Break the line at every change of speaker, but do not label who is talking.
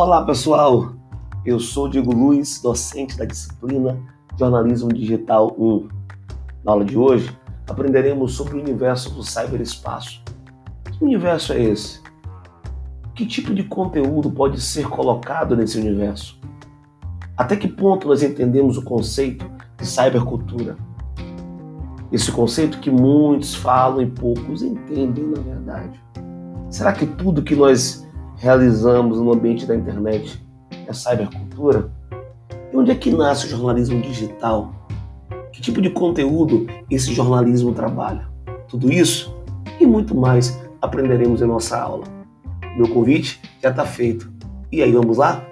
Olá pessoal, eu sou Diego Luiz, docente da disciplina Jornalismo Digital 1. Na aula de hoje aprenderemos sobre o universo do cyberespaço. Que universo é esse? Que tipo de conteúdo pode ser colocado nesse universo? Até que ponto nós entendemos o conceito de cybercultura? Esse conceito que muitos falam e poucos entendem, na verdade. Será que tudo que nós realizamos no ambiente da internet é cybercultura? E onde é que nasce o jornalismo digital? Que tipo de conteúdo esse jornalismo trabalha? Tudo isso e muito mais aprenderemos em nossa aula. Meu convite já está feito. E aí, vamos lá?